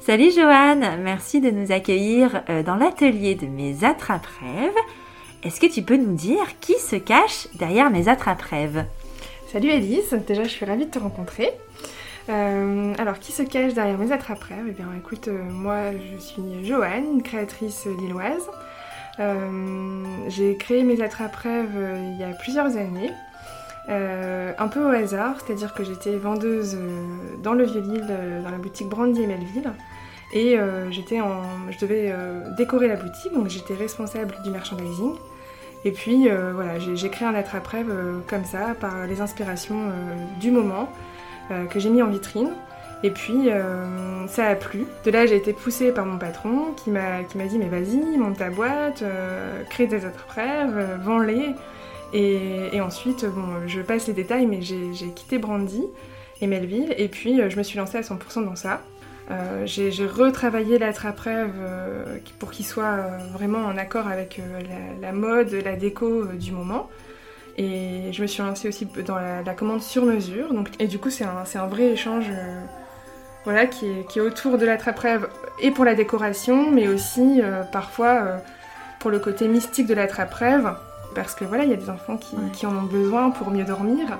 Salut Joanne, merci de nous accueillir euh, dans l'atelier de mes attrape-rêves. Est-ce que tu peux nous dire qui se cache derrière mes attrape-rêves? Salut Alice, déjà je suis ravie de te rencontrer. Euh, alors qui se cache derrière mes attrape-rêves? Eh bien écoute, euh, moi je suis Joanne, une créatrice lilloise. J'ai créé mes attrape-rêves il y a plusieurs années. Un peu au hasard, c'est-à-dire que j'étais vendeuse dans le Vieux-Lille, dans la boutique Brandy et Melville. Et euh, j'étais en, je devais euh, décorer la boutique, donc j'étais responsable du merchandising. Et puis euh, voilà, j'ai créé un attrape-rêve comme ça, par les inspirations du moment, que j'ai mis en vitrine. Et puis ça a plu. De là, j'ai été poussée par mon patron qui m'a dit Mais vas-y, monte ta boîte, crée des attrape-rêves, vends-les. Et, ensuite, bon, je passe les détails, mais j'ai quitté Brandy et Melville. Et puis je me suis lancée à 100% dans ça. Euh, j'ai retravaillé l'attrape-rêve euh, pour qu'il soit euh, vraiment en accord avec la, mode, la déco du moment. Et je me suis lancée aussi dans la, commande sur mesure. et du coup, c'est un, vrai échange voilà, qui, est, autour de l'attrape-rêve et pour la décoration, mais aussi parfois pour le côté mystique de l'attrape-rêve. Parce que voilà, il y a des enfants qui en ont besoin pour mieux dormir.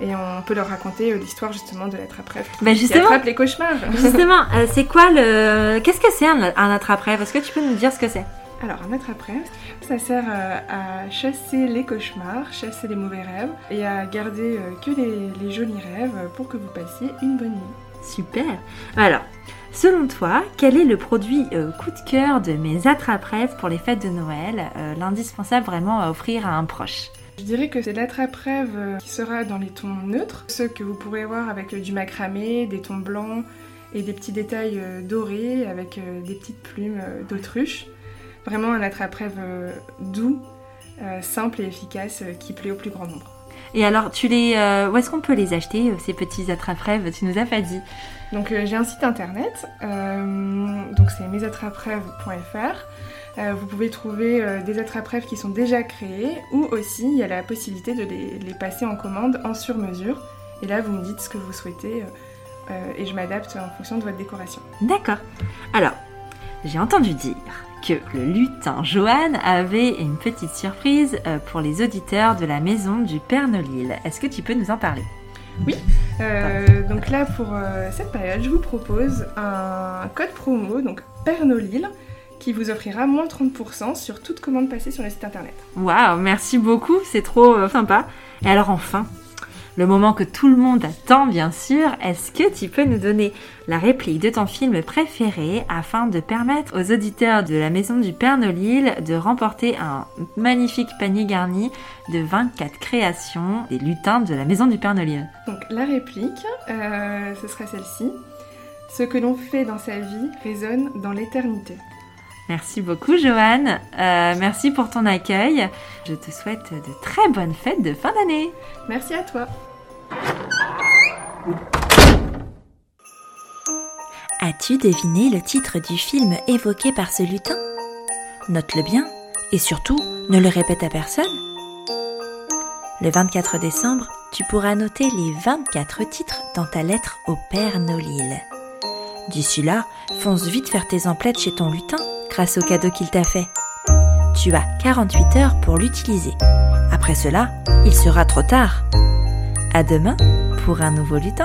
Et on peut leur raconter euh, l'histoire justement de l'attrape-rêve bah qui attrape les cauchemars. Justement, euh, c'est quoi le... Qu'est-ce que c'est un, attrape-rêve Est-ce que tu peux nous dire ce que c'est? Alors, un attrape-rêve, ça sert euh, à, chasser les cauchemars, chasser les mauvais rêves et à garder que les, jolis rêves pour que vous passiez une bonne nuit. Super. Alors, selon toi, quel est le produit coup de cœur de mes attrape-rêves pour les fêtes de Noël L'indispensable vraiment à offrir à un proche? Je dirais que c'est l'attrape-rêve euh, qui sera dans les tons neutres, ceux que vous pourrez voir avec euh, du macramé, des tons blancs et des petits détails euh, dorés avec des petites plumes d'autruche. Vraiment un attrape-rêve doux, simple et efficace qui plaît au plus grand nombre. Et alors, tu les, où est-ce qu'on peut les acheter, ces petits attrape-rêves? Tu nous as pas dit. Donc, j'ai un site internet, donc c'est mesattraperêves.fr. Euh, vous pouvez trouver euh, des attrape-rêves qui sont déjà créés ou aussi il y a la possibilité de les, passer en commande en sur-mesure. Et là, vous me dites ce que vous souhaitez euh, et je m'adapte en fonction de votre décoration. D'accord. Alors, j'ai entendu dire que le lutin Johan avait une petite surprise pour les auditeurs de la maison du Père Nolil. Est-ce que tu peux nous en parler? Oui, donc là pour cette période, je vous propose un code promo, donc Père Nolil, qui vous offrira moins 30% sur toute commande passée sur le site internet. Waouh, merci beaucoup, c'est trop euh, sympa. Et alors enfin, le moment que tout le monde attend bien sûr, est-ce que tu peux nous donner la réplique de ton film préféré afin de permettre aux auditeurs de la maison du Père Nolil de remporter un magnifique panier garni de 24 créations des lutins de la maison du Père Nolil Donc la réplique, euh, ce sera celle-ci. Ce que l'on fait dans sa vie résonne dans l'éternité. Merci beaucoup Joanne, euh, merci pour ton accueil. Je te souhaite de très bonnes fêtes de fin d'année. Merci à toi. As-tu deviné le titre du film évoqué par ce lutin? Note-le bien et surtout ne le répète à personne. Le 24 décembre, tu pourras noter les 24 titres dans ta lettre au Père Nolil. D'ici là, fonce vite faire tes emplettes chez ton lutin grâce au cadeau qu'il t'a fait. Tu as 48 heures pour l'utiliser. Après cela, il sera trop tard. À demain pour un nouveau lutin.